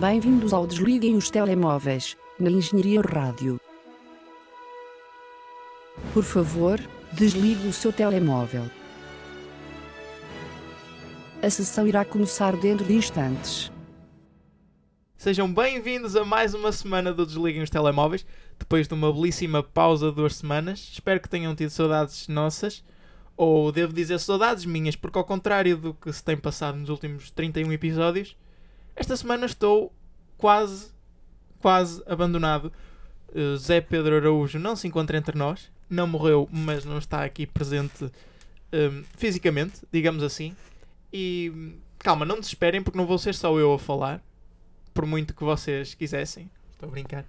Bem-vindos ao Desliguem os Telemóveis, na Engenharia Rádio. Por favor, desligue o seu telemóvel. A sessão irá começar dentro de instantes. Sejam bem-vindos a mais uma semana do Desliguem os Telemóveis, depois de uma belíssima pausa de duas semanas. Espero que tenham tido saudades nossas, ou devo dizer saudades minhas, porque ao contrário do que se tem passado nos últimos 31 episódios, esta semana estou quase, quase abandonado. Uh, Zé Pedro Araújo não se encontra entre nós, não morreu, mas não está aqui presente um, fisicamente, digamos assim. E calma, não desesperem, porque não vou ser só eu a falar, por muito que vocês quisessem. Estou a brincar.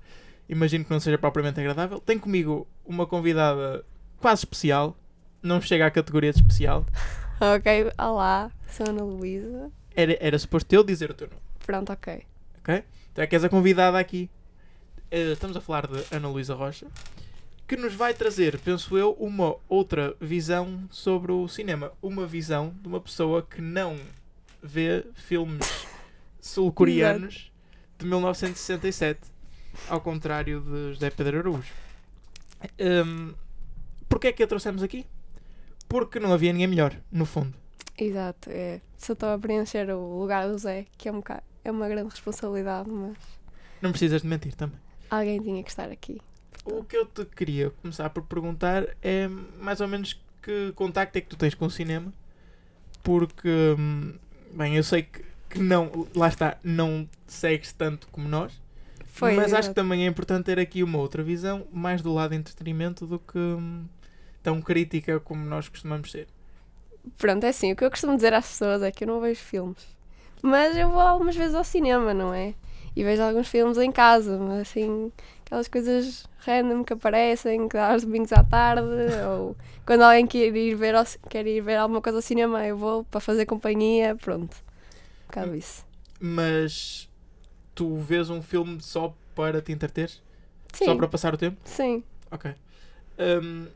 Imagino que não seja propriamente agradável. Tenho comigo uma convidada quase especial, não chega à categoria de especial. Ok, olá, sou Ana Luísa. Era, era suposto eu dizer o teu nome. Pronto, ok. ok? Tu é que és a convidada aqui. Eh, estamos a falar de Ana Luísa Rocha, que nos vai trazer, penso eu, uma outra visão sobre o cinema. Uma visão de uma pessoa que não vê filmes sul-coreanos de 1967, ao contrário de José Pedro Araújo. Um, Porquê é que a trouxemos aqui? Porque não havia ninguém melhor, no fundo. Exato, é. Só estou a preencher o lugar do Zé, que é, um bocado, é uma grande responsabilidade, mas Não precisas de mentir também. alguém tinha que estar aqui. O que eu te queria começar por perguntar é mais ou menos que contacto é que tu tens com o cinema, porque, hum, bem, eu sei que, que não, lá está, não segues tanto como nós, Foi, mas acho exato. que também é importante ter aqui uma outra visão, mais do lado de entretenimento do que hum, tão crítica como nós costumamos ser. Pronto, é assim, o que eu costumo dizer às pessoas é que eu não vejo filmes. Mas eu vou algumas vezes ao cinema, não é? E vejo alguns filmes em casa, mas assim, aquelas coisas random que aparecem, que dá aos domingos à tarde, ou quando alguém quer ir ver, ao, quer ir ver alguma coisa ao cinema, eu vou para fazer companhia, pronto. Um bocado isso. Mas tu vês um filme só para te entreter? Sim, Só para passar o tempo? sim. Ok. Hum,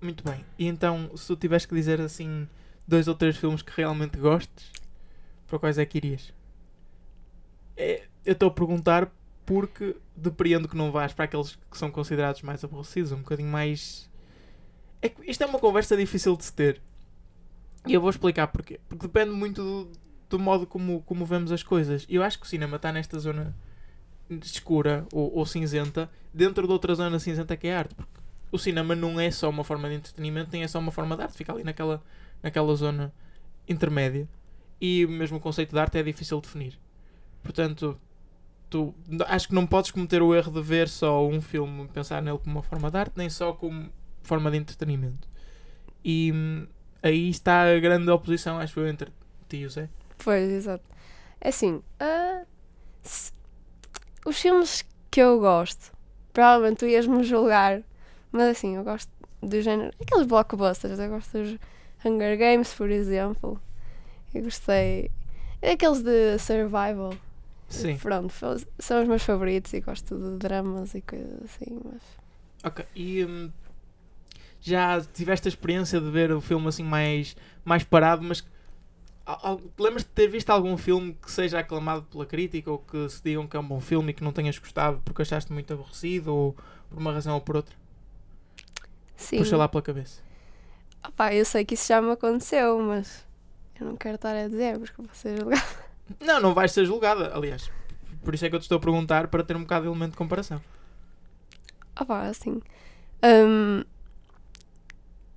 muito bem. E então, se tu tivesse que dizer assim dois ou três filmes que realmente gostes, para quais é que irias? É, eu estou a perguntar porque depreendo que não vais para aqueles que são considerados mais aborrecidos, um bocadinho mais. É que isto é uma conversa difícil de se ter. E eu vou explicar porquê. Porque depende muito do, do modo como, como vemos as coisas. Eu acho que o cinema está nesta zona escura ou, ou cinzenta, dentro de outra zona cinzenta que é a arte. Porque o cinema não é só uma forma de entretenimento, nem é só uma forma de arte, fica ali naquela, naquela zona intermédia. E mesmo o conceito de arte é difícil de definir. Portanto, tu acho que não podes cometer o erro de ver só um filme, pensar nele como uma forma de arte, nem só como forma de entretenimento. E hum, aí está a grande oposição, acho eu, entre ti e o Zé. Pois, exato. É assim, ah, se- os filmes que eu gosto, provavelmente tu ias-me julgar, mas assim, eu gosto do género, aqueles blockbusters, eu gosto dos Hunger Games, por exemplo. Eu gostei. Aqueles de survival. Sim. Pronto, são os meus favoritos e gosto de dramas e coisas assim, mas. Ok. E hum, já tiveste a experiência de ver o filme assim mais, mais parado, mas lembras-te de ter visto algum filme que seja aclamado pela crítica ou que se digam que é um bom filme e que não tenhas gostado porque achaste muito aborrecido ou por uma razão ou por outra? Sim. Puxa lá pela cabeça. Opá, eu sei que isso já me aconteceu, mas eu não quero estar a dizer, porque vou ser julgada. Não, não vais ser julgada, aliás. Por isso é que eu te estou a perguntar para ter um bocado de elemento de comparação. Opá, assim. hum,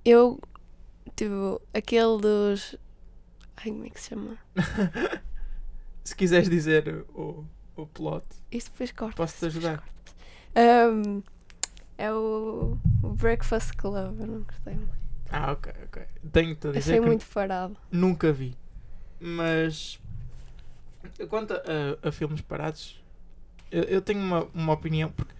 eu. Tipo, aquele dos. Ai, como é que se chama? Se quiseres dizer o, o plot, Isto depois corta. posso-te ajudar. Hum, é o, o Breakfast Club, eu não gostei muito. Ah, ok, ok. Tenho-te a dizer Achei que muito parado. Nunca vi. Mas quanto a, a filmes parados, eu, eu tenho uma, uma opinião. Porque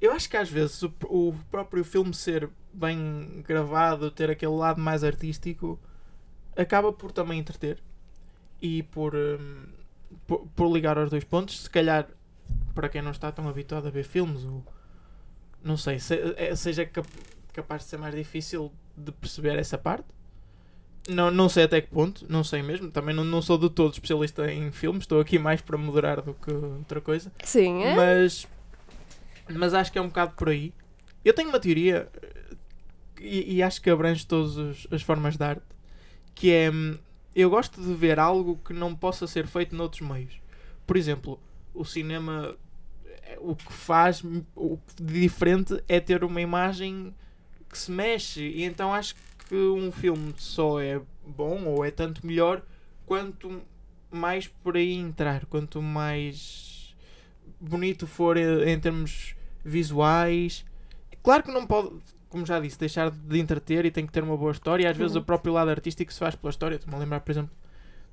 eu acho que às vezes o, o próprio filme ser bem gravado, ter aquele lado mais artístico, acaba por também entreter e por, hum, por, por ligar aos dois pontos. Se calhar, para quem não está tão habituado a ver filmes, ou não sei, se- é- seja cap- capaz de ser mais difícil de perceber essa parte. não, não sei até que ponto, não sei mesmo. Também não, não sou de todo especialista em filmes, estou aqui mais para moderar do que outra coisa. Sim, é? Mas, mas acho que é um bocado por aí. Eu tenho uma teoria e, e acho que abrange todas as formas de arte, que é eu gosto de ver algo que não possa ser feito noutros meios. Por exemplo, o cinema o que faz o diferente é ter uma imagem que se mexe e então acho que um filme só é bom ou é tanto melhor quanto mais por aí entrar, quanto mais bonito for em termos visuais. Claro que não pode, como já disse, deixar de entreter e tem que ter uma boa história. Às vezes Uhum. o próprio lado artístico se faz pela história. Estou-me a lembrar, por exemplo,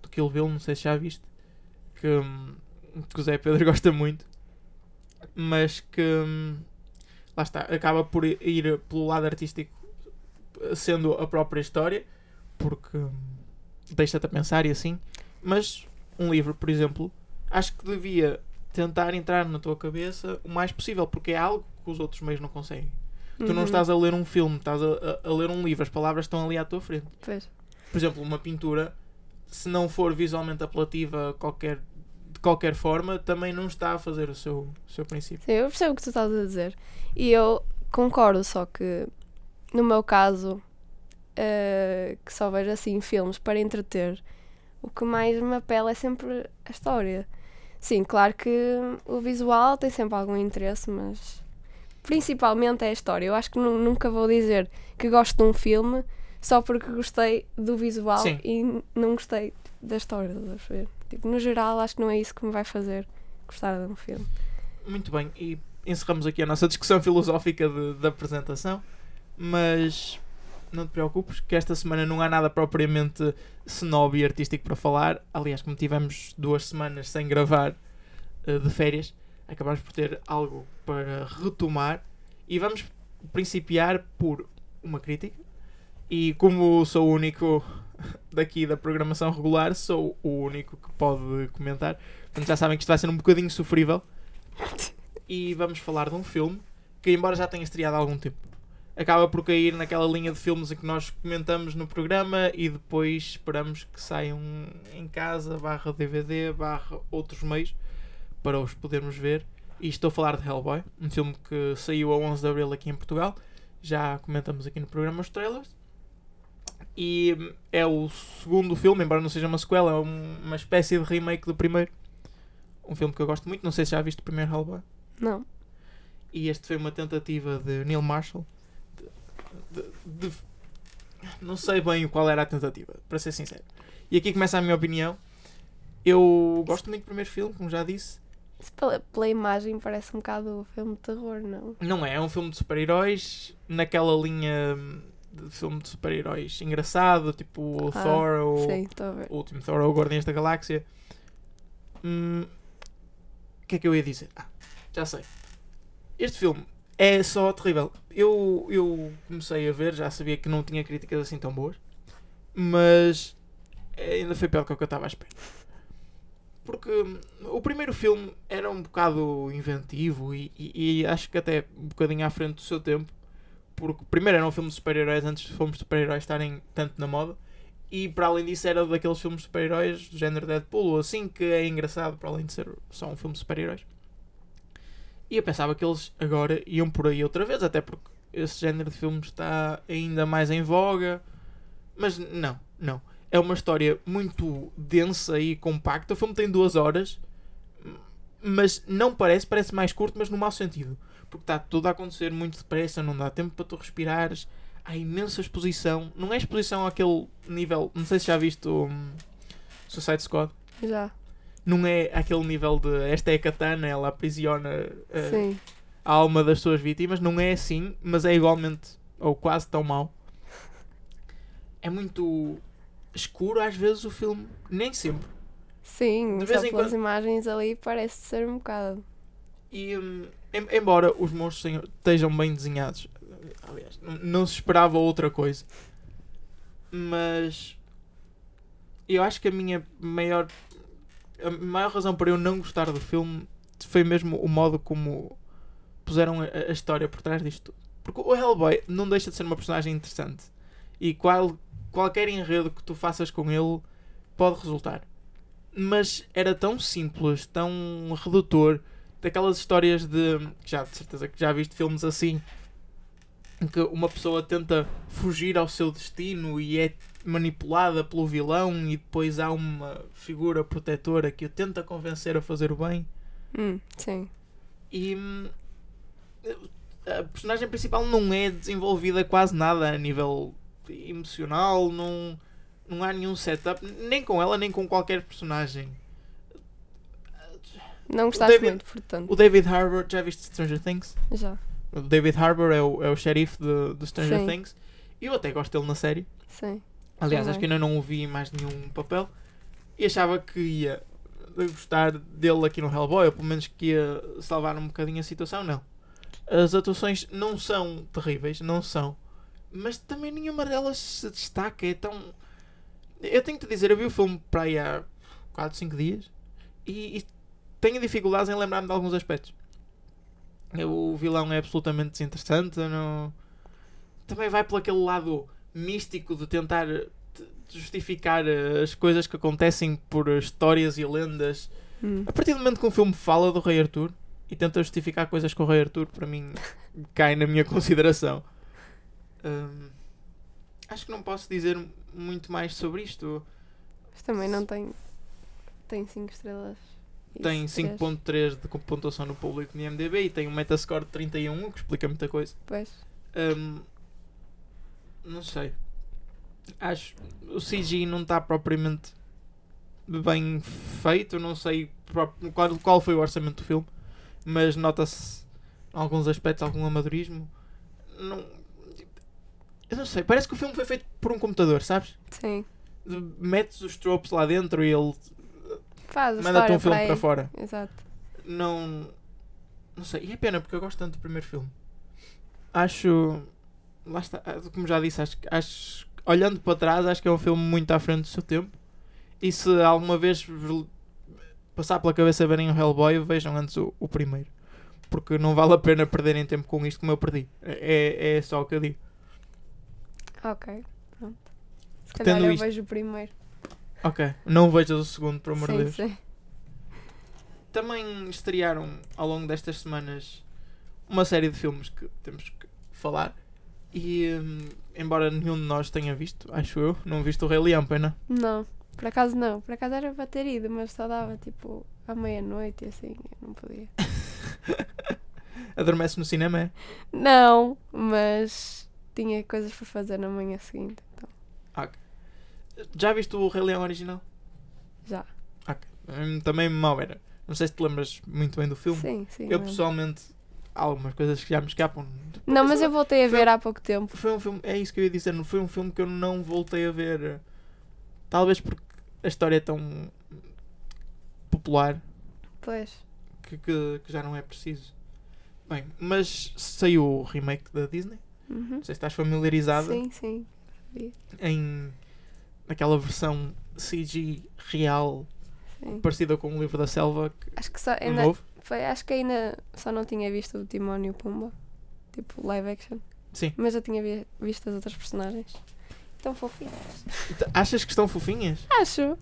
do Kill Bill, não sei se já viste, que, hum, que o Zé Pedro gosta muito, mas que hum, lá está, acaba por ir pelo lado artístico sendo a própria história, porque deixa-te a pensar e assim. Mas um livro, por exemplo, acho que devia tentar entrar na tua cabeça o mais possível, porque é algo que os outros meios não conseguem. Tu não Uhum. estás a ler um filme, estás a, a- a ler um livro, as palavras estão ali à tua frente. Pois. Por exemplo, uma pintura, se não for visualmente apelativa qualquer, de qualquer forma, também não está a fazer o seu, o seu princípio. Sim, eu percebo o que tu estás a dizer. E eu concordo, só que no meu caso, eh, que só vejo assim filmes para entreter, o que mais me apela é sempre a história. Sim, claro que o visual tem sempre algum interesse, mas principalmente é a história. Eu acho que nu- nunca vou dizer que gosto de um filme só porque gostei do visual Sim. e não gostei da história. estás a ver? Tipo, no geral, acho que não é isso que me vai fazer gostar de um filme. Muito bem, e encerramos aqui a nossa discussão filosófica da apresentação, mas não te preocupes que esta semana não há nada propriamente snob e artístico para falar. Aliás, como tivemos duas semanas sem gravar eh, de férias, acabamos por ter algo para retomar e vamos principiar por uma crítica. E como sou o único daqui da programação regular, sou o único que pode comentar. Portanto, já sabem que isto vai ser um bocadinho sofrível. E vamos falar de um filme que, embora já tenha estreado há algum tempo, acaba por cair naquela linha de filmes em que nós comentamos no programa e depois esperamos que saiam em casa, barra DVD, barra outros meios, para os podermos ver. E estou a falar de Hellboy, um filme que saiu a 11 de Abril aqui em Portugal. Já comentamos aqui no programa os trailers. E é o segundo filme, embora não seja uma sequela, é um- uma espécie de remake do primeiro. Um filme que eu gosto muito, não sei se já viste o primeiro Hellboy. Não. E este foi uma tentativa de Neil Marshall de, de- de- não sei bem qual era a tentativa, para ser sincero. E aqui começa a minha opinião. Eu gosto muito do primeiro filme, como já disse. Se Pela, pela imagem parece um bocado filme de terror, não? Não é, é um filme de super-heróis naquela linha hum, de filme de super-heróis engraçado, tipo o Ah, Thor ou ver. o último Thor ou o Guardiões da Galáxia. Hum, O que é que eu ia dizer? Ah, já sei. Este filme é só terrível. Eu, eu comecei a ver, já sabia que não tinha críticas assim tão boas, mas ainda foi pior do que eu estava à espera. Porque hum, o primeiro filme era um bocado inventivo e, e- e acho que até um bocadinho à frente do seu tempo. Porque primeiro era um filme de super-heróis antes de filmes de super-heróis estarem tanto na moda. E para além disso era daqueles filmes de super-heróis do género Deadpool ou assim que é engraçado para além de ser só um filme de super-heróis. E eu pensava que eles agora iam por aí outra vez, até porque esse género de filmes está ainda mais em voga. Mas não, não. É uma história muito densa e compacta. O filme tem duas horas, mas não parece, parece mais curto, mas no mau sentido. Porque está tudo a acontecer muito depressa, não dá tempo para tu respirares. Há imensa exposição. Não é exposição àquele nível. Não sei se já viste o um, Suicide Squad. Já. Não é aquele nível de esta é a katana, ela aprisiona eh, a alma das suas vítimas. Não é assim, mas é igualmente ou quase tão mau. É muito escuro às vezes o filme, nem sempre. Sim, De só vez em pelas quando- imagens ali parece ser um bocado. E hum, embora os monstros tenham- estejam bem desenhados, aliás, não, se esperava outra coisa, mas eu acho que a minha maior a maior razão para eu não gostar do filme foi mesmo o modo como puseram a, a história por trás disto tudo. Porque o Hellboy não deixa de ser uma personagem interessante e qual, qualquer enredo que tu faças com ele pode resultar. Mas era tão simples, tão redutor, daquelas histórias de. Já de certeza que já viste filmes assim em que uma pessoa tenta fugir ao seu destino e é manipulada pelo vilão e depois há uma figura protetora que o tenta convencer a fazer o bem. Hum, sim. E hum, a personagem principal não é desenvolvida quase nada a nível emocional, não, não há nenhum setup, nem com ela, nem com qualquer personagem. Não gostaste David- muito, portanto. O David Harbour, já viste Stranger Things? Já. O David Harbour é o, é o xerife de, de Stranger Sim. Things. E eu até gosto dele na série. Sim. Aliás, Também. acho que ainda não o vi em mais nenhum papel. E achava que ia gostar dele aqui no Hellboy, ou pelo menos que ia salvar um bocadinho a situação. Não. As atuações não são terríveis, não são. Mas também nenhuma delas se destaca. É tão. Eu tenho que te dizer, eu vi o filme para aí há 4, 5 dias e, e tenho dificuldades em lembrar-me de alguns aspectos. O vilão é absolutamente desinteressante. Não... Também vai por aquele lado místico de tentar justificar eh, as coisas que acontecem por histórias e lendas. Hum. A partir do momento que um filme fala do Rei Arthur e tenta justificar coisas com o Rei Arthur, para mim cai na minha consideração. Hum, acho que não posso dizer muito mais sobre isto. Mas também não tem. Tem 5 estrelas. Tem três. 5.3 de pontuação no público no IMDB e tem um Metascore de 31, o que explica muita coisa. Pois. Hum, não sei. Acho o CG não está propriamente bem feito. Não sei qual, qual foi o orçamento do filme, mas nota-se alguns aspectos algum amadorismo. Não, eu não sei. Parece que o filme foi feito por um computador, sabes? Sim. Metes os tropes lá dentro e ele Faz a manda-te um filme para fora. Exato. não. Não sei. E é pena porque eu gosto tanto do primeiro filme. Acho. Lá está. ah, Como já disse, acho, acho. Olhando para trás, acho que é um filme muito à frente do seu tempo. E se alguma vez passar pela cabeça verem o Hellboy, vejam antes o, o primeiro. Porque não vale a pena perderem tempo com isto como eu perdi. É, é só o que eu digo. Ok. Pronto. Se calhar eu isto- vejo o primeiro. Ok. Não vejas o segundo, por amor de sim, Deus. sim. também estrearam ao longo destas semanas uma série de filmes que temos que falar. E hum, embora nenhum de nós tenha visto, acho eu, não visto o Rei Leão, pena. Não. Por acaso não. Por acaso era para ter ido, mas só dava tipo à meia-noite e assim. Eu não podia. Adormece no cinema, é? Não, mas tinha coisas para fazer na manhã seguinte. Então, Já viste o Rei Leão original? já. Hum, Também mal era. Não sei se te lembras muito bem do filme. Sim, sim. eu pessoalmente, há algumas coisas que já me escapam. Não, mas eu voltei a Foi- ver há pouco tempo. Foi um filme, é isso que eu ia dizer, não foi um filme que eu não voltei a ver. Talvez porque a história é tão popular Pois. que, que, que já não é preciso. Bem, mas saiu o remake da Disney. Uhum. Não sei se estás familiarizada Sim, sim. em naquela versão CG real sim. parecida com o livro da selva que Acho que só ainda, novo. foi, acho que ainda só não tinha visto o Timão e o Pumba. Tipo live action. Sim. Mas já tinha vi- visto as outras personagens. Tão fofinhas. T- Achas que estão fofinhas? Acho.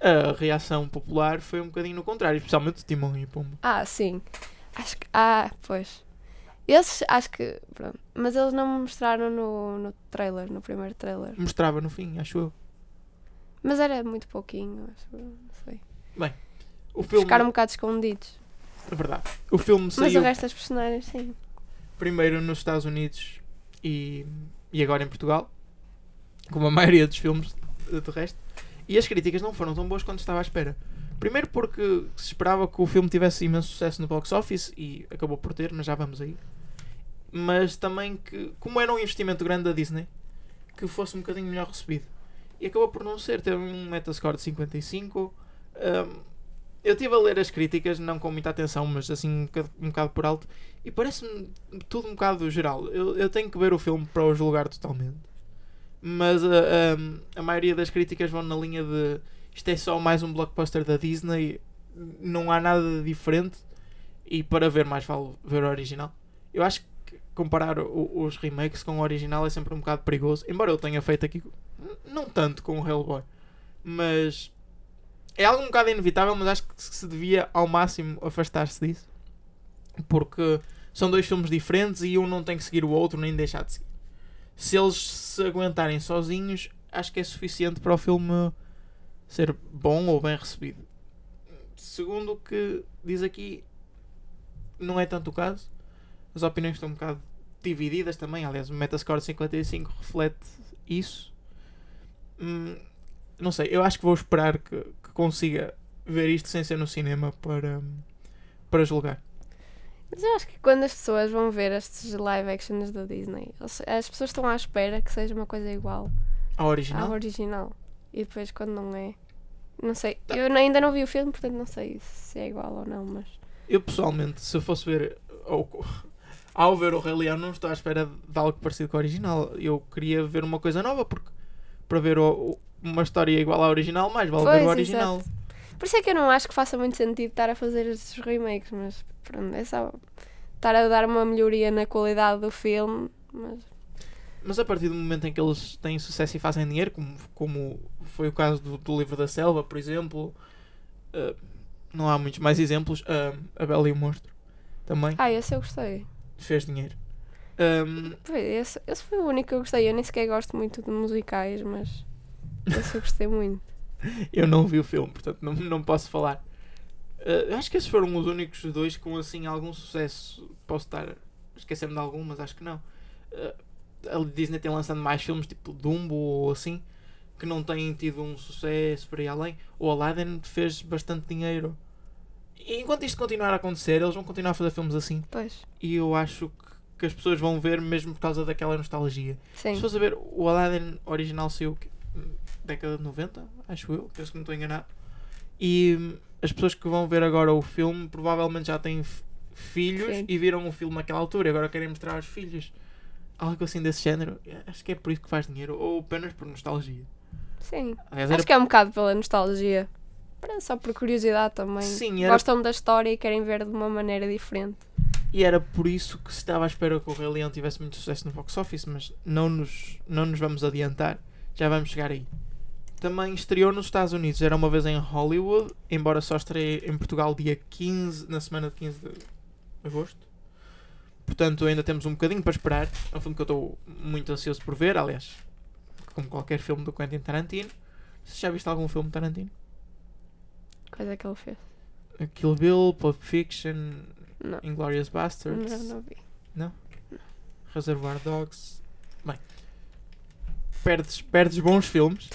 A reação popular foi um bocadinho no contrário, especialmente o Timão e o Pumba. Ah, sim. Acho que. Ah, pois. Esses, acho que. Pronto. Mas eles não me mostraram no, no trailer, no primeiro trailer. Mostrava no fim, acho eu. Mas era muito pouquinho, acho. eu, Não sei. O filme, Ficaram um bocado escondidos. é verdade. O filme Mas saiu o resto das personagens, sim. primeiro nos Estados Unidos e, e agora em Portugal, como a maioria dos filmes de resto. E as críticas não foram tão boas quanto estava à espera. Primeiro porque se esperava que o filme tivesse imenso sucesso no box office e acabou por ter, mas já vamos aí. Mas também que, como era um investimento grande da Disney, que fosse um bocadinho melhor recebido. E acabou por não ser, teve um Metascore de 55. Hum, eu estive a ler as críticas, não com muita atenção, mas assim um bocado, um bocado por alto, e parece-me tudo um bocado geral. Eu, eu tenho que ver o filme para o julgar totalmente. Mas a, a, a maioria das críticas vão na linha de isto é só mais um blockbuster da Disney, não há nada de diferente, e para ver mais vale ver o original. Eu acho que comparar o- os remakes com o original é sempre um bocado perigoso, embora eu tenha feito aqui Não tanto com o Hellboy. Mas é algo um bocado inevitável, mas acho que se devia ao máximo afastar-se disso. Porque são dois filmes diferentes e um não tem que seguir o outro nem deixar de seguir. Se eles se aguentarem sozinhos, acho que é suficiente para o filme ser bom ou bem recebido. Segundo o que diz aqui, não é tanto o caso. As opiniões estão um bocado divididas também. Aliás, o Metascore 55 reflete isso. Hum, não sei, eu acho que vou esperar que, que consiga ver isto sem ser no cinema para, para julgar. Mas eu acho que quando as pessoas vão ver estes live actions da Disney, as pessoas estão à espera que seja uma coisa igual A original? ao original. E depois quando não é. Não sei. Eu ainda não vi o filme, portanto não sei se é igual ou não, mas. Eu pessoalmente, se eu fosse ver ou, ao ver o Rei Leão, não estou à espera de algo parecido com o original. Eu queria ver uma coisa nova, porque para ver o- uma história igual à original, mais vale ver Pois, o original. exato. Por isso é que eu não acho que faça muito sentido estar a fazer estes remakes, mas pronto, é só estar a dar uma melhoria na qualidade do filme. Mas Mas a partir do momento em que eles têm sucesso e fazem dinheiro, como, como foi o caso do, do livro da selva, por exemplo, eh, não há muitos mais exemplos. eh, a Bela e o Monstro também Ah, esse eu gostei. Fez dinheiro. Foi, Esse, esse foi o único que eu gostei. Eu nem sequer gosto muito de musicais, mas esse eu gostei muito. eu não vi o filme, portanto não, não posso falar. Eh, acho que esses foram os únicos dois com assim algum sucesso. Posso estar a esquecer-me de algum, mas acho que não. Eh, a Disney tem lançado mais filmes tipo Dumbo ou assim que não têm tido um sucesso por aí além. O Aladdin fez bastante dinheiro. Enquanto isto continuar a acontecer, eles vão continuar a fazer filmes assim. Pois, E eu acho que, que as pessoas vão ver mesmo por causa daquela nostalgia. sim. Se fosse a ver, o Aladdin original saiu década de 90, acho eu, penso que não estou enganado. E hum, as pessoas que vão ver agora o filme provavelmente já têm filhos Sim. e viram o filme naquela altura e agora querem mostrar aos filhos. Algo assim desse género. Acho que é por isso que faz dinheiro, ou apenas por nostalgia. Sim. Aliás, era Acho que é um bocado pela nostalgia. Para- Só por curiosidade também. Sim, era- Gostam da história e querem ver de uma maneira diferente. E era por isso que se estava à espera que o Rei Leão tivesse muito sucesso no box office, mas não nos, não nos vamos adiantar, já vamos chegar aí. Também estreou nos Estados Unidos, era uma vez em Hollywood, embora só estreie em Portugal dia 15, na semana de 15 de agosto. Portanto, ainda temos um bocadinho para esperar. É um filme que eu estou muito ansioso por ver, aliás, como qualquer filme do Quentin Tarantino. Você já viste algum filme de Tarantino? Coisa que ele fez. Kill Bill, Pulp Fiction, Não. Inglourious Basterds. Não, não vi. Reservoir Dogs. Bem, perdes, perdes bons filmes.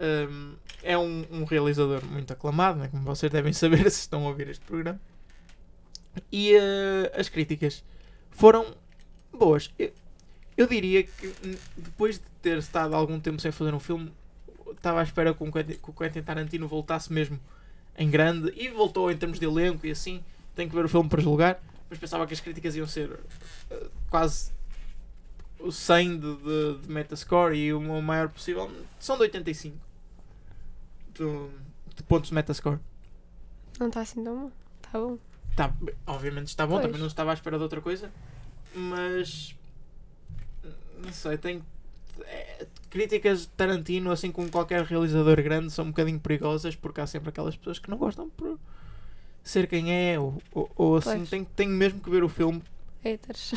Um, é um, um realizador muito aclamado, né? como vocês devem saber se estão a ouvir este programa. E eh, as críticas foram boas. Eu, eu diria que depois de ter estado algum tempo sem fazer um filme, estava à espera que o Quentin Tarantino voltasse mesmo em grande e voltou em termos de elenco e assim. Tenho que ver o filme para julgar, mas pensava que as críticas iam ser eh, quase o 100 de, de, de Metascore e o maior possível são de 85 de, de pontos de Metascore. Não está assim tão bom. Está bom. Tá, obviamente está bom, Pois. também não estava à espera de outra coisa, mas não sei, tem é, críticas de Tarantino, assim como qualquer realizador grande, são um bocadinho perigosas porque há sempre aquelas pessoas que não gostam por ser quem é ou, ou, ou assim, Pois. tem, tem mesmo que ver o filme Haters.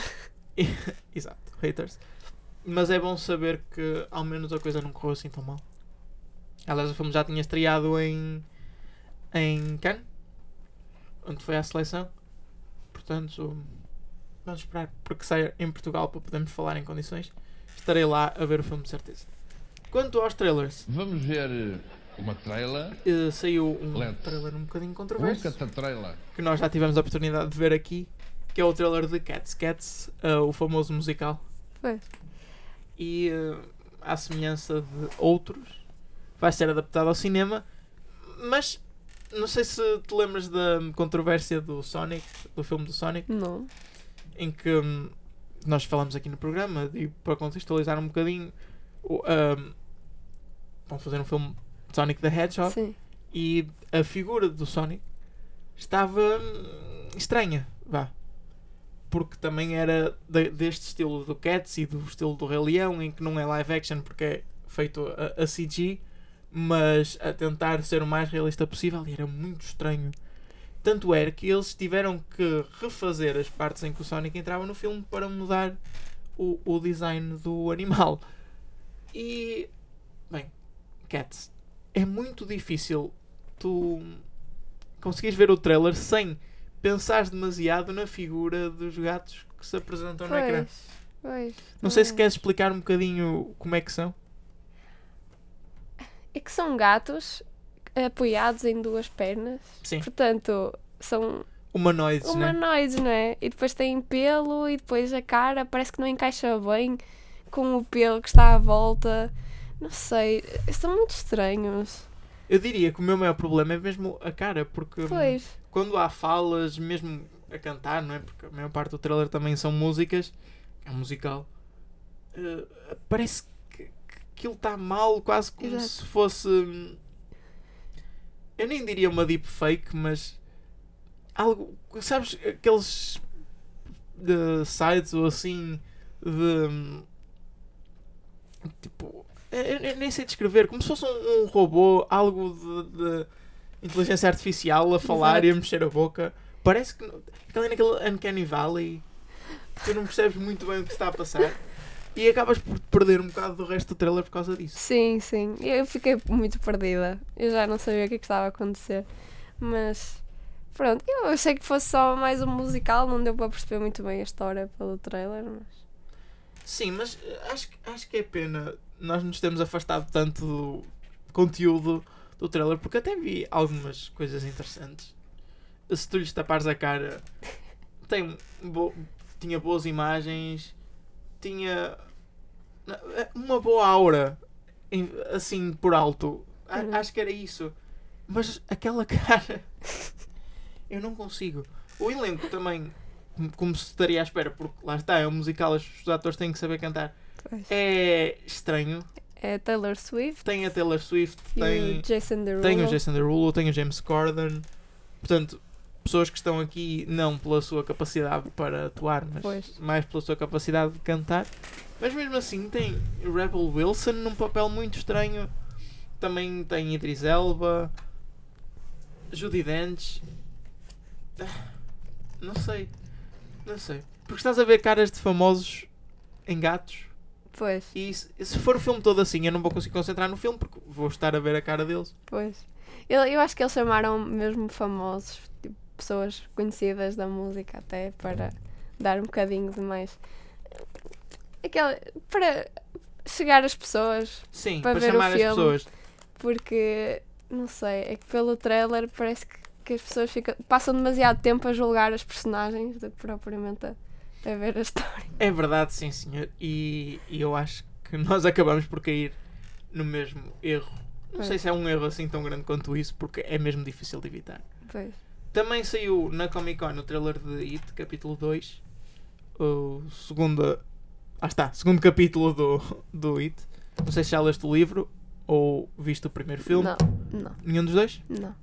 Exato, haters. Mas é bom saber que ao menos a coisa não correu assim tão mal. Aliás, o filme já tinha estreado em. em Cannes, onde foi à seleção. Portanto, vamos esperar porque saia em Portugal para podermos falar em condições. Estarei lá a ver o filme de certeza. Quanto aos trailers, Vamos ver uma trailer. eh, saiu um Lento. trailer um bocadinho controverso. A trailer. que nós já tivemos a oportunidade de ver aqui, que é o trailer de Cats. Cats, eh, o famoso musical. Pois. E eh, à semelhança de outros, vai ser adaptado ao cinema. Mas não sei se te lembras da controvérsia do Sonic, do filme do Sonic, Não. em que hum, nós falamos aqui no programa, e para contextualizar um bocadinho, o, hum, vão fazer um filme de Sonic the Hedgehog Sim. e a figura do Sonic estava hum, estranha, vá. Porque também era de- deste estilo do Cats e do estilo do Rei Leão, em que não é live action porque é feito a, a CG, mas a tentar ser o mais realista possível e era muito estranho. Tanto era que eles tiveram que refazer as partes em que o Sonic entrava no filme para mudar o, o design do animal. E. Bem, Cats, é muito difícil tu conseguires ver o trailer sem pensares demasiado na figura dos gatos que se apresentam no ecrã. Pois, pois. Não sei se é. queres explicar um bocadinho como é que são. É que são gatos apoiados em duas pernas. Sim, Portanto, são humanoides, né? humanoides, não é? E depois têm pelo e depois a cara parece que não encaixa bem com o pelo que está à volta. Não sei, são muito estranhos. Eu diria que o meu maior problema é mesmo a cara, porque hum, Pois, quando há falas, mesmo a cantar, não é? Porque a maior parte do trailer também são músicas, é um musical. eh, parece que, que aquilo está mal, quase como Exato. se fosse. Eu nem diria uma deepfake, mas. Algo. Sabes, aqueles. Sites ou assim. De. Tipo. Eu, eu nem sei descrever, como se fosse um, um robô, algo de, de inteligência artificial a falar e a mexer a boca. Parece que. Aquele naquele Uncanny Valley. Tu não percebes muito bem o que está a passar. E acabas por perder um bocado do resto do trailer por causa disso. sim, sim. Eu fiquei muito perdida. Eu já não sabia o que, é que estava a acontecer. Mas pronto, eu achei que fosse só mais um musical, não deu para perceber muito bem a história pelo trailer, mas Sim, mas eh, acho, que- acho que é pena nós nos termos afastado tanto do conteúdo do trailer, porque até vi algumas coisas interessantes. Se tu lhes tapares a cara, tem bo- tinha boas imagens, tinha eh, uma boa aura, assim por alto. A- Uhum. Acho que era isso. Mas aquela cara, eu não consigo. O elenco também, como- se estaria à espera, porque lá está, é um musical, os atores têm que saber cantar. pois. É estranho. É Taylor Swift Tem a Taylor Swift, tem, o Jason Derulo. tem o Jason Derulo, tem o James Corden. Portanto, pessoas que estão aqui não pela sua capacidade para atuar, mas Pois. mais pela sua capacidade de cantar. Mas mesmo assim tem Rebel Wilson num papel muito estranho. Também tem Idris Elba, Judy Dench. Ah, Não sei. Não sei. Porque estás a ver caras de famosos em gatos. Pois, E se, se for o filme todo assim, eu não vou conseguir concentrar no filme porque vou estar a ver a cara deles. pois. Eu, eu acho que eles chamaram mesmo famosos, pessoas conhecidas da música até para dar um bocadinho de mais. Aquela, para chegar às pessoas, Sim, Para para, ver o chamar as filme. pessoas. porque não sei, é que pelo trailer parece que, que as pessoas ficam, passam demasiado tempo a julgar as personagens do que propriamente a, a ver a história. É verdade, sim, senhor. E, e eu acho que nós acabamos por cair no mesmo erro. Não Pois. sei se é um erro assim tão grande quanto isso, porque é mesmo difícil de evitar. Pois. Também saiu na Comic Con o trailer de It, capítulo 2. O segundo. Ah está, segundo capítulo do, do It. Não sei se já leste o livro ou viste o primeiro filme. Não, não, Nenhum dos dois? não.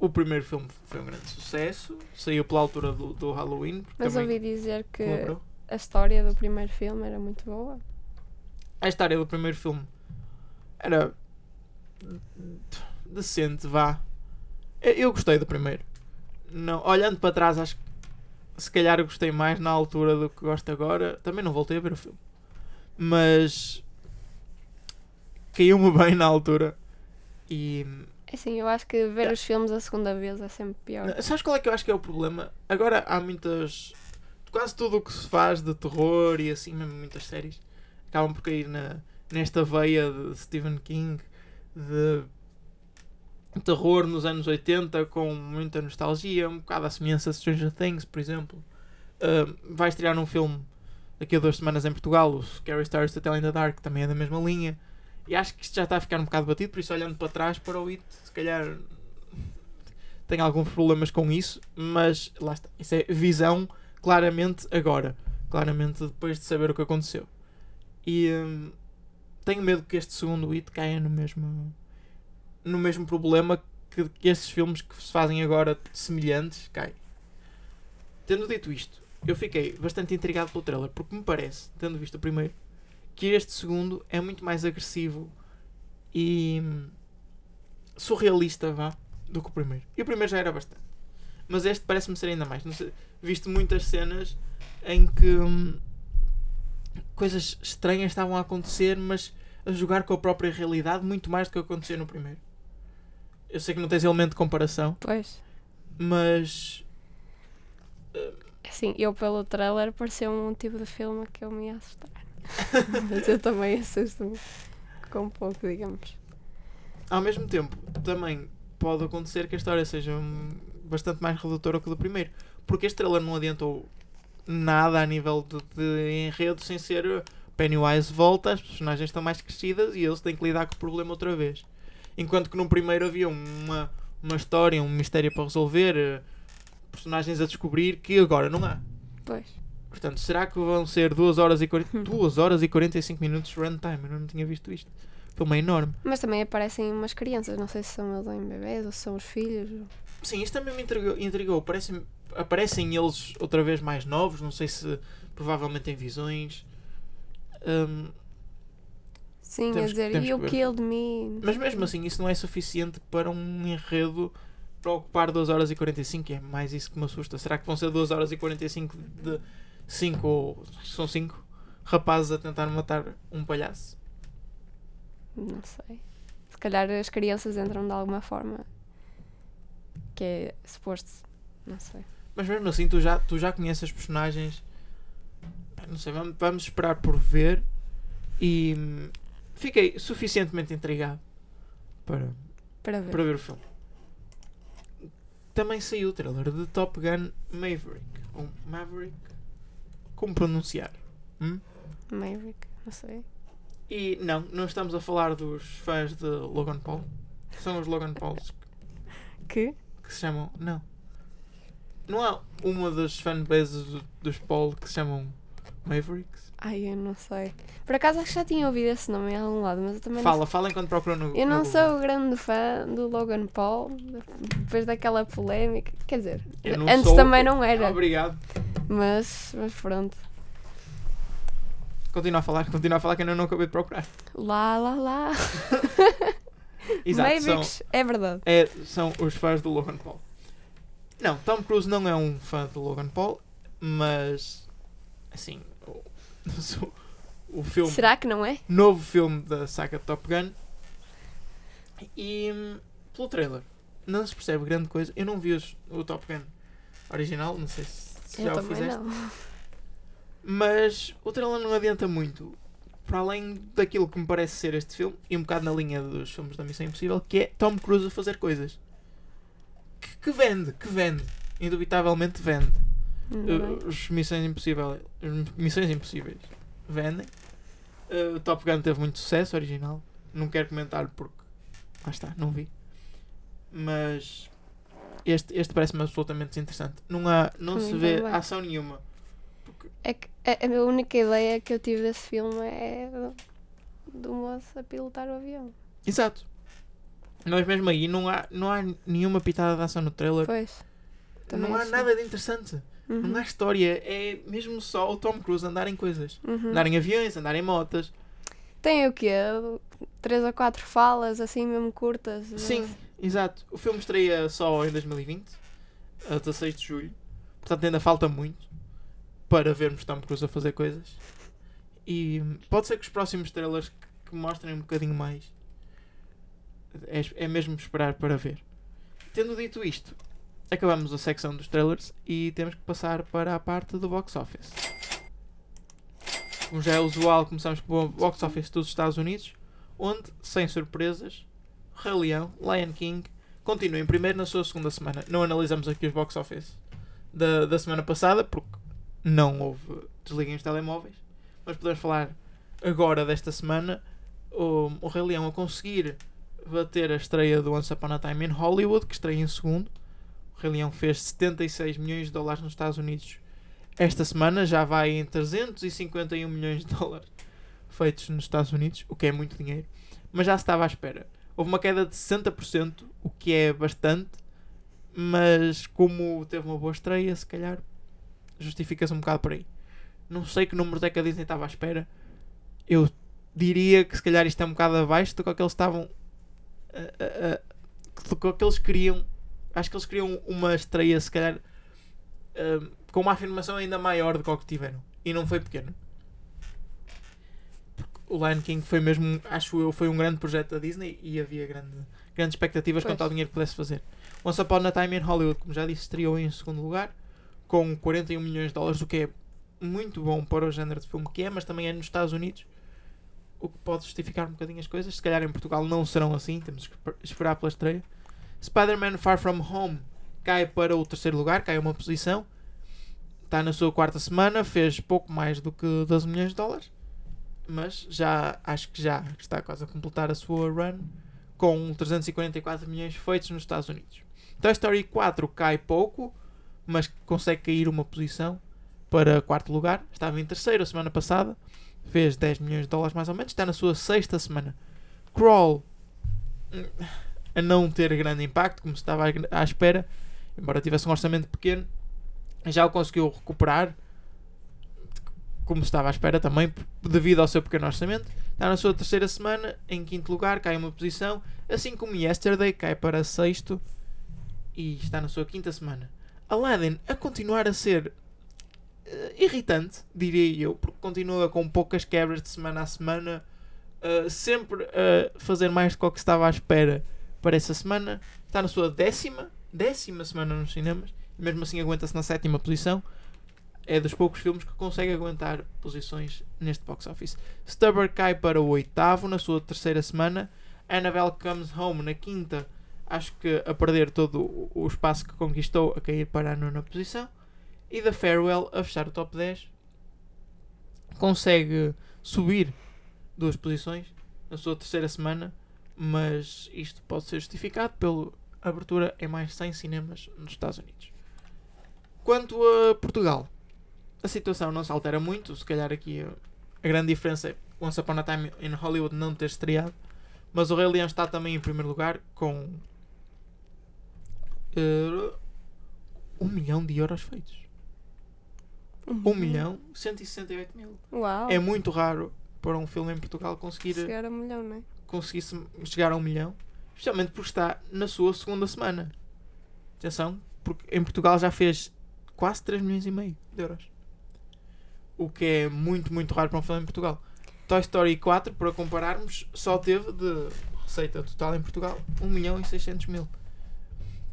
O primeiro filme foi um grande sucesso. Saiu pela altura do, do Halloween. Mas ouvi dizer que colaborou. a história do primeiro filme era muito boa. A história do primeiro filme era decente, vá. Eu gostei do primeiro. Não, olhando para trás, acho que se calhar eu gostei mais na altura do que gosto agora. Também não voltei a ver o filme, mas caiu-me bem na altura. E É Assim, eu acho que ver os filmes a segunda vez é sempre pior. Sabes qual é que eu acho que é o problema? Agora há muitas. Quase tudo o que se faz de terror e assim, mesmo muitas séries, acabam por cair na, nesta veia de Stephen King, de terror nos anos 80 com muita nostalgia, um bocado à semelhança de Stranger Things, por exemplo. Uh, vai estrear um filme daqui a duas semanas em Portugal, o Scary Stories to Tell in the Dark, também é da mesma linha. E acho que isto já está a ficar um bocado batido, por isso olhando para trás para o It, se calhar tem alguns problemas com isso, mas lá está. Isso é visão claramente agora. Claramente depois de saber o que aconteceu. E hum, tenho medo que este segundo It caia no mesmo no mesmo problema que, que estes filmes que se fazem agora semelhantes caem. Tendo dito isto, eu fiquei bastante intrigado pelo trailer, porque me parece, tendo visto o primeiro, que este segundo é muito mais agressivo e hum, surrealista, vá, do que o primeiro. E o primeiro já era bastante. Mas este parece-me ser ainda mais. Sei, visto muitas cenas em que hum, coisas estranhas estavam a acontecer, mas a jogar com a própria realidade muito mais do que acontecia no primeiro. Eu sei que não tens elemento de comparação, Pois. mas Assim, eu pelo trailer pareceu um tipo de filme que eu me ia assustar. Mas eu também assusto-me com pouco, digamos. ao mesmo tempo também pode acontecer que a história seja bastante mais redutora que o do primeiro. Porque este trailer não adiantou nada a nível de, de enredo sem ser Pennywise volta, as personagens estão mais crescidas e eles têm que lidar com o problema outra vez. Enquanto que no primeiro havia uma, uma história, um mistério para resolver, uh, personagens a descobrir que agora não há. Pois. Portanto, será que vão ser 2 horas e, 40, 2 horas e 45 minutos de runtime? Eu não tinha visto isto. Filme é enorme. Mas também aparecem umas crianças, não sei se são eles em bebês ou se são os filhos. Sim, isto também me intrigou. intrigou. Parecem, aparecem eles outra vez mais novos, não sei se provavelmente em visões. Hum, Sim, Temos a dizer, you que ver. killed me. mas mesmo assim, isso não é suficiente para um enredo para ocupar 2 horas e 45. É mais isso que me assusta. Será que vão ser 2 horas e 45 de 5 ou são 5 rapazes a tentar matar um palhaço? Não sei. Se calhar as crianças entram de alguma forma que é suposto. Não sei. Mas mesmo assim, tu já, tu já conheces as personagens. Não sei, vamos, vamos esperar por ver. E fiquei suficientemente intrigado para, Para ver. para ver o filme. Também saiu o trailer de Top Gun Maverick. Ou Maverick. Como pronunciar? Hum? Maverick, não sei. E não, não estamos a falar dos fãs de Logan Paul. São os Logan Pauls Que? que se chamam. Não. Não há uma das fanbases do- dos Paul que se chamam Mavericks? Ai, eu não sei. Por acaso acho que já tinha ouvido esse nome em algum lado, mas eu também Fala, fala enquanto procuram no. não Eu no não Google. sou grande fã do Logan Paul, depois daquela polémica. Quer dizer, não antes sou- também não era, Obrigado. mas, mas pronto. Continua a falar, continua a falar que eu ainda não acabei de procurar. Lá, lá, lá. Exato, são, Mavericks, é verdade. é, são os fãs do Logan Paul. Não, Tom Cruise não é um fã do Logan Paul, mas. Assim. O, filme. Será que não é? novo filme da saga Top Gun. E hum, pelo trailer não se percebe grande coisa. Eu não vi os- o Top Gun original, não sei se, se eu já o fizeste. não. Mas o trailer não adianta muito. Para além daquilo que me parece ser este filme, e um bocado na linha dos filmes da Missão Impossível, que é Tom Cruise a fazer coisas. Que, que vende, que vende. Indubitavelmente vende. Uh, os Missões Impossíveis, as Missões Impossíveis vendem. Uh, o Top Gun teve muito sucesso original. Não quero comentar porque lá está, não vi. Mas este, este parece-me absolutamente desinteressante. Não, há, não se vê também. ação nenhuma. É que a, a única ideia que eu tive desse filme é do, do moço a pilotar o avião. Exato. Mas mesmo aí não há, não há nenhuma pitada de ação no trailer. Pois. também não há achei. nada de interessante. Uhum. Não há história. É mesmo só o Tom Cruise andar em coisas. Uhum. Andar em aviões, andar em motas. Tem o quê? Três ou quatro falas, assim mesmo curtas? Sim, exato. O filme estreia só em 2020, a 16 de julho. Portanto, ainda falta muito para vermos Tom Cruise a fazer coisas. E pode ser que os próximos trailers que, que mostrem um bocadinho mais. É, é mesmo esperar para ver. Tendo dito isto, acabamos a secção dos trailers e temos que passar para a parte do box office. Como já é usual, começamos com o box office dos Estados Unidos, onde, sem surpresas, Rei Leão, Lion King, continua em primeiro na sua segunda semana. Não analisamos aqui os box office da, da semana passada, porque não houve desliguem os telemóveis, mas podemos falar agora desta semana. O, o Rei Leão a conseguir bater a estreia do Once Upon a Time in Hollywood, que estreia em segundo. Rei Leão fez 76 milhões de dólares nos Estados Unidos esta semana, já vai em 351 milhões de dólares feitos nos Estados Unidos, o que é muito dinheiro, mas já se estava à espera. Houve uma queda de 60%, o que é bastante, mas como teve uma boa estreia, se calhar justifica-se um bocado por aí. Não sei que números é que a Disney estava à espera. eu diria que se calhar isto é um bocado abaixo do que eles estavam. a- a- a- do que eles queriam. Acho que eles queriam uma estreia, se calhar, ah, com uma afirmação ainda maior do que o que tiveram. E não foi pequeno. Porque o Lion King foi mesmo, acho eu, foi um grande projeto da Disney e havia grande, grandes expectativas Pois. quanto ao dinheiro que pudesse fazer. Once Upon a Time in Hollywood, como já disse, estreou em segundo lugar com 41 milhões de dólares, o que é muito bom para o género de filme que é, mas também é nos Estados Unidos, o que pode justificar um bocadinho as coisas. Se calhar em Portugal não serão assim, temos que esper- esperar pela estreia. Spider-Man Far From Home cai para o terceiro lugar, cai uma posição, está na sua quarta semana, fez pouco mais do que 12 milhões de dólares, mas já acho que já está quase a completar a sua run com 344 milhões feitos nos Estados Unidos. Toy Story 4 cai pouco, mas consegue cair uma posição para quarto lugar. Estava em terceiro a semana passada, fez 10 milhões de dólares mais ou menos, está na sua sexta semana. Crawl a não ter grande impacto, como se estava à espera, embora tivesse um orçamento pequeno, já o conseguiu recuperar, como se estava à espera também, devido ao seu pequeno orçamento. Está na sua terceira semana, em quinto lugar, cai uma posição, assim como Yesterday cai para sexto e está na sua quinta semana. Aladdin a continuar a ser eh, irritante, diria eu, porque continua com poucas quebras de semana a semana, eh, sempre a fazer mais do que o que estava à espera para essa semana. Está na sua décima, décima semana nos cinemas, e mesmo assim aguenta-se na sétima posição. É dos poucos filmes que consegue aguentar posições neste box office. Stubber cai para o oitavo na sua terceira semana. Annabelle Comes Home na quinta, acho que a perder todo o- espaço que conquistou, a cair para a nona posição. E The Farewell a fechar o top 10. Consegue subir duas posições na sua terceira semana, mas isto pode ser justificado pela abertura em mais 100 cinemas nos Estados Unidos. Quanto a Portugal, a situação não se altera muito. Se calhar aqui a, grande diferença é Once Upon a Time in Hollywood não ter estreado, mas o Rei Leão está também em primeiro lugar com eh, um milhão de euros feitos. Uhum. 1 milhão 168 mil. Uau! É muito raro para um filme em Portugal conseguir, Chegar a um milhão, não é? Conseguir se- chegar a um milhão, especialmente porque está na sua segunda semana. Atenção, porque em Portugal já fez quase 3 milhões e meio de euros. O que é muito, muito raro para um filme em Portugal. Toy Story 4, para compararmos, só teve de receita total em Portugal 1 milhão e 600 mil.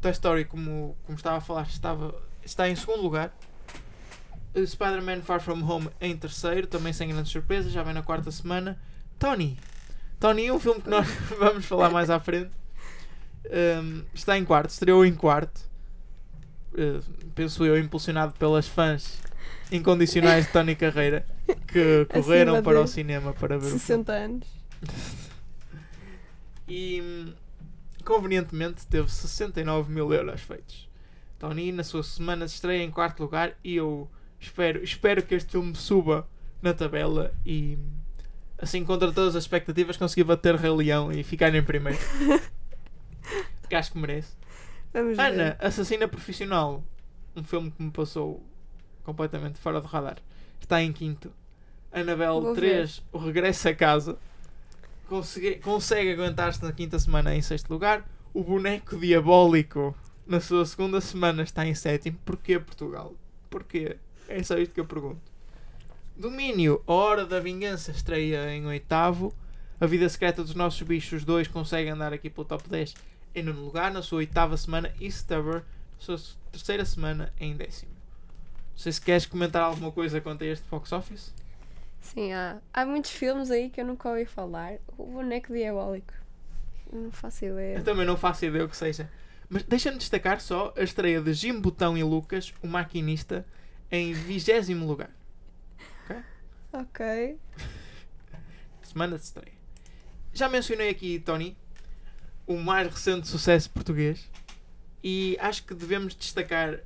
Toy Story, como, como estava a falar, estava, está em segundo lugar. Uh, Spider-Man Far From Home em terceiro, também sem grandes surpresas, já vem na quarta semana. Tony. Tony um filme que nós vamos falar mais à frente. Um, está em quarto, estreou em quarto. Uh, penso eu, impulsionado pelas fãs incondicionais de Tony Carreira que correram para o cinema para ver o filme. 60 anos. E convenientemente teve 69 mil euros feitos. Tony, na sua semana de estreia em quarto lugar, e eu espero, espero que este filme suba na tabela e assim contra todas as expectativas conseguir bater Rei Leão e ficar em primeiro. que acho que merece. Vamos Ana, ver. Assassina Profissional, um filme que me passou completamente fora do radar, está em quinto. Annabelle Vou 3, o regresso a casa, consegue, consegue aguentar-se na quinta semana em sexto lugar. O boneco diabólico, na sua segunda semana, está em sétimo. Porquê Portugal? Porquê? É só isto que eu pergunto. Domínio, A Hora da Vingança estreia em oitavo. A Vida Secreta dos Nossos Bichos 2 consegue andar aqui pelo top 10 em nono lugar, na sua oitava semana. E Stubber, na sua terceira semana, em décimo. Não sei se queres comentar alguma coisa quanto a este box office. Sim, há, há muitos filmes aí que eu nunca ouvi falar. O boneco diabólico. Não faço ideia. Eu também não faço ideia o que seja. Mas deixa-me destacar só a estreia de Jim Botão e Lucas, o maquinista, em vigésimo lugar. Ok. Semana de estreia. Já mencionei aqui Tony, o mais recente sucesso português, e acho que devemos destacar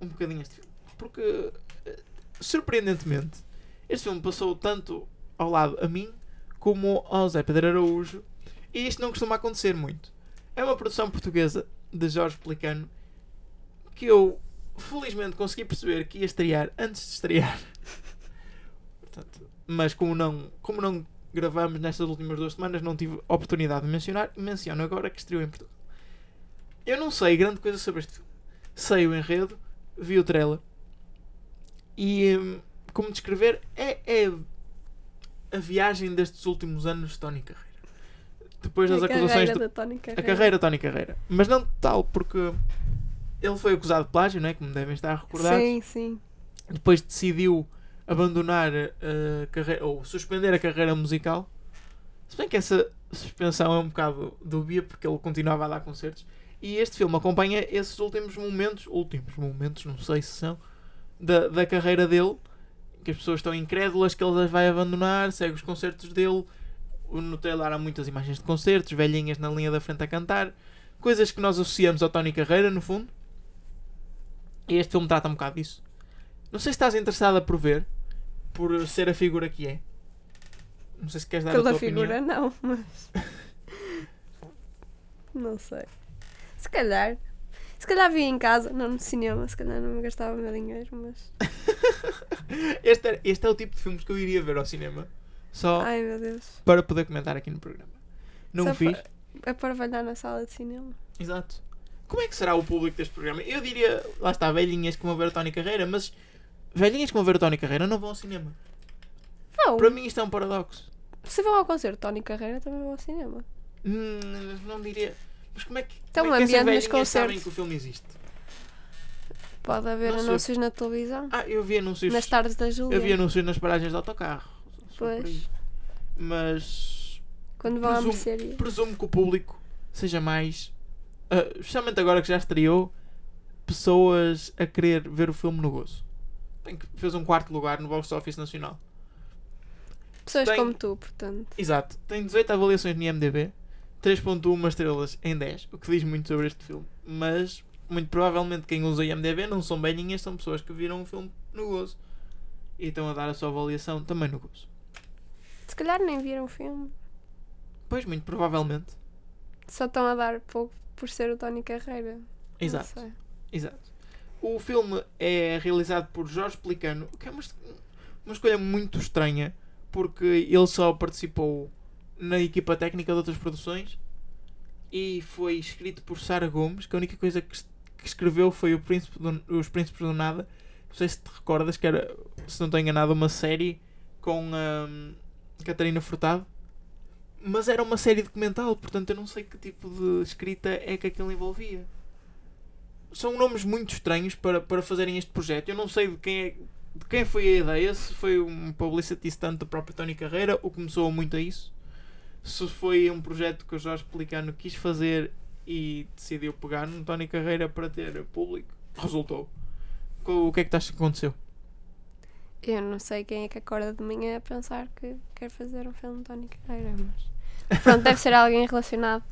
um bocadinho este filme. Porque, eh, surpreendentemente, este filme passou tanto ao lado a mim como ao Zé Pedro Araújo, e isto não costuma acontecer muito. É uma produção portuguesa de Jorge Pelicano que eu felizmente consegui perceber que ia estrear antes de estrear. Mas como não, como não gravamos nestas últimas duas semanas, não tive oportunidade de mencionar. Menciono agora que estreou em Portugal. Eu não sei grande coisa sobre este filme. Sei o enredo, vi o trailer. E hum, como descrever, é, é a viagem destes últimos anos de Tony Carreira. Depois das a acusações carreira do, Tony a Carreira. carreira de Tony Carreira. Mas não tal, porque ele foi acusado de plágio, não é? Como devem estar recordados. Sim, sim. Depois decidiu abandonar a carreira, ou suspender a carreira musical. Se bem que essa suspensão é um bocado dúbia, porque ele continuava a dar concertos. E este filme acompanha esses últimos momentos, últimos momentos, não sei se são, da, da carreira dele, que as pessoas estão incrédulas que ele as vai abandonar, segue os concertos dele. No trailer há muitas imagens de concertos, velhinhas na linha da frente a cantar, coisas que nós associamos ao Tony Carreira, no fundo. E este filme trata um bocado disso. Não sei se estás interessada por ver, por ser a figura que é. Não sei se queres dar a Pela tua figura, opinião. não, mas. não sei. Se calhar. Se calhar vi em casa, não no cinema, se calhar não me gastava o meu dinheiro, mas. Este, é- este é o tipo de filmes que eu iria ver ao cinema. Só Ai meu Deus. para poder comentar aqui no programa. Não Só fiz. É para trabalhar na sala de cinema. Exato. Como é que será o público deste programa? Eu diria, lá está, velhinhas que vão ver Tony Carreira, mas velhinhas que vão ver o Tony Carreira não vão ao cinema. Para mim isto é um paradoxo. se vão ao concerto Tony Carreira, também vão ao cinema. Hum, não diria. Mas como é que, Então, como é que essas velhinhas sabem que o filme existe? Pode haver Não sei. anúncios na televisão. Ah, eu vi anúncios. Nas tardes da Júlia. Eu vi anúncios nas paragens de autocarro. Pois. Mas Quando vão à presumo- mercearia. presumo que o público seja mais. ah, especialmente agora que já estreou, pessoas a querer ver o filme no gozo. Que fez um quarto lugar no box office nacional. Pessoas tem- como tu, portanto. Exato. Tem 18 avaliações no IMDb, 3.1 estrelas em 10, o que diz muito sobre este filme. Mas, muito provavelmente, quem usa IMDb não são velhinhas, são pessoas que viram o filme no gozo. E estão a dar a sua avaliação também no gozo. Se calhar nem viram o filme. Pois, muito provavelmente. Só estão a dar pouco por ser o Tony Carreira. Exato. Exato. O filme é realizado por Jorge Pelicano, que é uma, uma escolha muito estranha, porque ele só participou na equipa técnica de outras produções e foi escrito por Sara Gomes, que a única coisa que, que escreveu foi o Príncipe do- Os Príncipes do Nada. Não sei se te recordas que era, se não estou enganado, uma série com hum, Catarina Furtado. Mas era uma série documental, portanto eu não sei que tipo de escrita é que aquilo envolvia são nomes muito estranhos para, para fazerem este projeto. Eu não sei de quem, é, de quem foi a ideia, se foi um publicity stunt do próprio Tony Carreira, ou começou muito a isso. Se foi um projeto que o Jorge Pelicano quis fazer e decidiu pegar no Tony Carreira para ter público. Resultou. O que é que tu achas que aconteceu? Eu não sei quem é que acorda de manhã a pensar que quer fazer um filme de Tony Carreira, mas. Pronto, deve ser alguém relacionado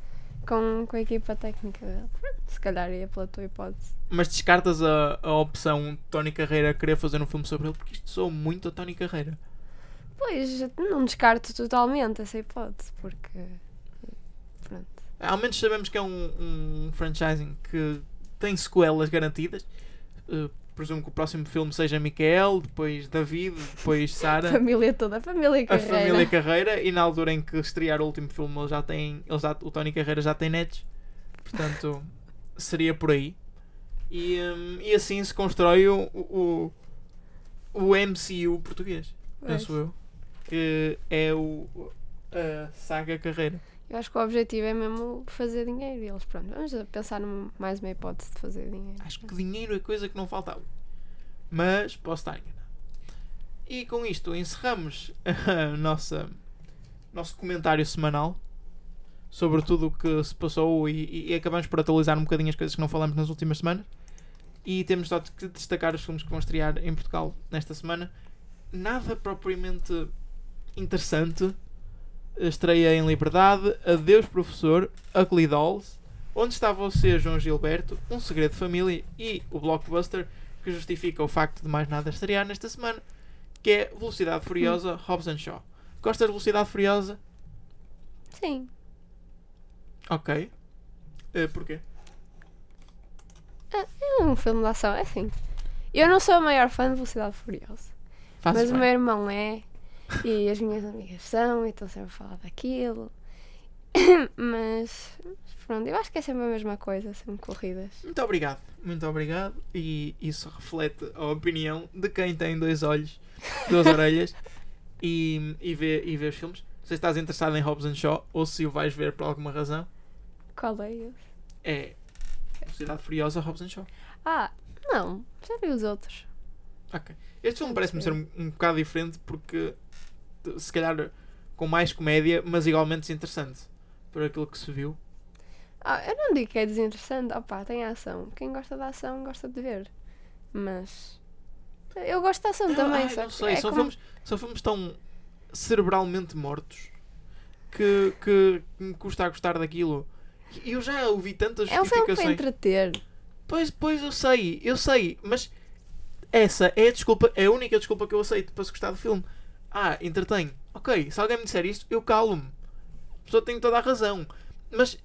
com, com a equipa técnica dele. Se calhar ia pela tua hipótese. Mas descartas a, a opção de Tony Carreira querer fazer um filme sobre ele, porque isto soa muito a Tony Carreira. Pois, não descarto totalmente essa hipótese, porque. Pronto. Ao menos sabemos que é um, um franchising que tem sequelas garantidas. Uh, presumo que o próximo filme seja Micael, depois David, depois Sara, Família toda, a família a Carreira. família Carreira. E na altura em que estrear o último filme, ele já tem, ele já, o Tony Carreira já tem netos. Portanto, seria por aí. E, um, e assim se constrói o, o, o MCU português, Pois. penso eu. Que é o, a saga Carreira. Eu acho que o objetivo é mesmo fazer dinheiro. E eles, pronto, vamos pensar numa mais uma hipótese de fazer dinheiro. Acho que dinheiro é coisa que não faltava. Mas posso estar enganado. E com isto encerramos a nossa nosso comentário semanal sobre tudo o que se passou e, e acabamos por atualizar um bocadinho as coisas que não falamos nas últimas semanas. E temos só que destacar os filmes que vão estrear em Portugal nesta semana. Nada propriamente interessante. Estreia em Liberdade, Adeus Professor, Ugly Dolls, Onde está você, João Gilberto? Um segredo de família e o blockbuster que justifica o facto de mais nada estrear nesta semana, que é Velocidade Furiosa, Hobbs and Shaw. Gostas de Velocidade Furiosa? Sim. Ok. Eh, porquê? É um filme de ação, é assim. Eu não sou a maior fã de Velocidade Furiosa. Fazes mas o bem. meu irmão é. E as minhas amigas são e estão sempre a falar daquilo. Mas pronto, eu acho que é sempre a mesma coisa, sempre corridas. Muito obrigado, muito obrigado. E isso reflete a opinião de quem tem dois olhos, duas orelhas e, e, vê, e vê os filmes. Se estás interessado em Hobbs and Shaw ou se o vais ver por alguma razão, Qual é esse? é Velocidade Furiosa Hobbs and Shaw. Ah, não, já vi os outros. Ok. Este filme parece-me ser um, um bocado diferente porque se calhar com mais comédia, mas igualmente desinteressante por aquilo que se viu. Ah, eu não digo que é desinteressante. Opá, tem ação. Quem gosta da ação gosta de ver. Mas. Eu gosto da ação também, Ai, só não sei, é são, como- filmes, são filmes tão cerebralmente mortos que, que me custa a gostar daquilo. Eu já ouvi tantas É um filme para justificações. entreter. Pois, pois, eu sei, eu sei, mas essa é a desculpa, é a única desculpa que eu aceito para se gostar do filme. Ah, entretém. Ok, se alguém me disser isto, eu calo-me. A pessoa tem toda a razão. Mas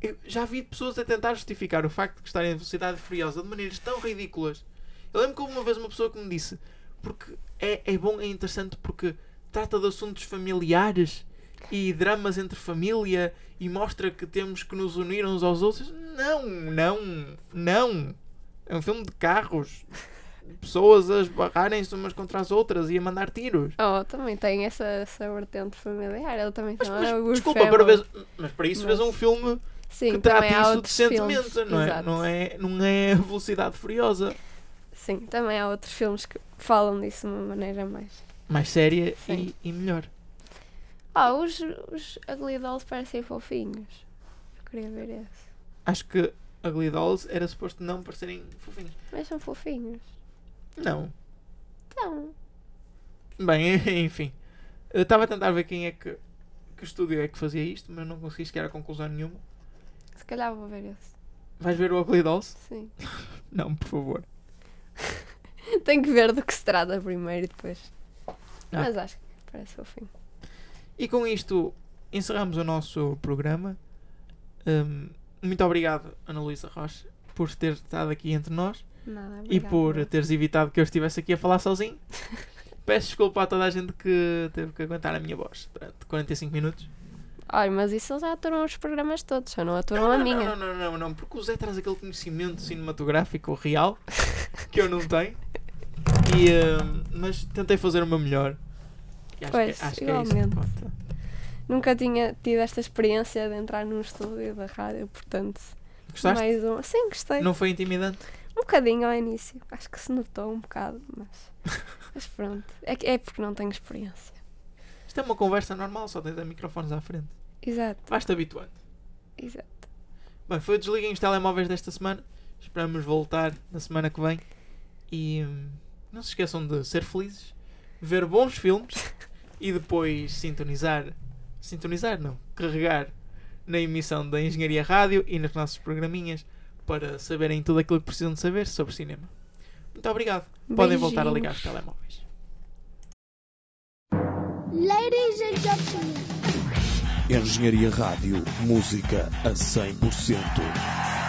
eu já vi pessoas a tentar justificar o facto de gostarem de velocidade furiosa de maneiras tão ridículas. Eu lembro que houve uma vez uma pessoa que me disse porque é, é bom, é interessante porque trata de assuntos familiares e dramas entre família e mostra que temos que nos unir uns aos outros. Não, não, não. É um filme de carros. Pessoas a esbarrarem-se umas contra as outras e a mandar tiros. Oh, também tem essa, essa vertente familiar. Ele também Mas, tem mas, o desculpa, para ver, mas para isso Mas- vês um filme Sim, que trata isso decentemente, filmes. não é? Não é? Não é velocidade furiosa. Sim, também há outros filmes que falam disso de uma maneira mais. Mais séria e, e melhor. Ah, os, os Ugly Dolls parecem fofinhos. Eu queria ver esse. Acho que Ugly Dolls era suposto não parecerem fofinhos. Mas são fofinhos. Não. Então, Bem, enfim. Eu estava a tentar ver quem é que. Que estúdio é que fazia isto, mas não consegui chegar a conclusão nenhuma. se calhar vou ver esse. Vais ver o Ugly Dolls? Sim. Não, por favor. Tenho que ver do que se trata primeiro e depois. Ah. Mas acho que parece fofinho. E com isto encerramos o nosso programa. Hum, muito obrigado, Ana Luísa Rocha, por ter estado aqui entre nós Nada, e por teres evitado que eu estivesse aqui a falar sozinho. Peço desculpa a toda a gente que teve que aguentar a minha voz durante 45 minutos. Ai, mas isso eles já aturam os programas todos, só não aturam a não, minha. Não, não, não, não, não, porque o Zé traz aquele conhecimento cinematográfico real que eu não tenho. E, hum, mas tentei fazer o meu melhor. E acho Pois, que, acho que é isso que igualmente. conta. Nunca tinha tido esta experiência de entrar num estúdio da rádio, portanto. Gostaste? Mais um. Sim, gostei. Não foi intimidante? Um bocadinho ao início. Acho que se notou um bocado, mas. Mas pronto. É, é porque não tenho experiência. Isto é uma conversa normal, só tens a microfones à frente. Exato, Vais-te habituando. exato. Bem, foi o Desliguem os Telemóveis desta semana. Esperamos voltar na semana que vem. E hum, não se esqueçam de ser felizes, ver bons filmes e depois sintonizar. Sintonizar, não. Carregar na emissão da Engenharia Rádio e nas nossas programinhas para saberem tudo aquilo que precisam de saber sobre cinema. Muito obrigado. Podem voltar a ligar os Beijinhos. telemóveis. Ladies and gentlemen. Engenharia Rádio, música a 100%.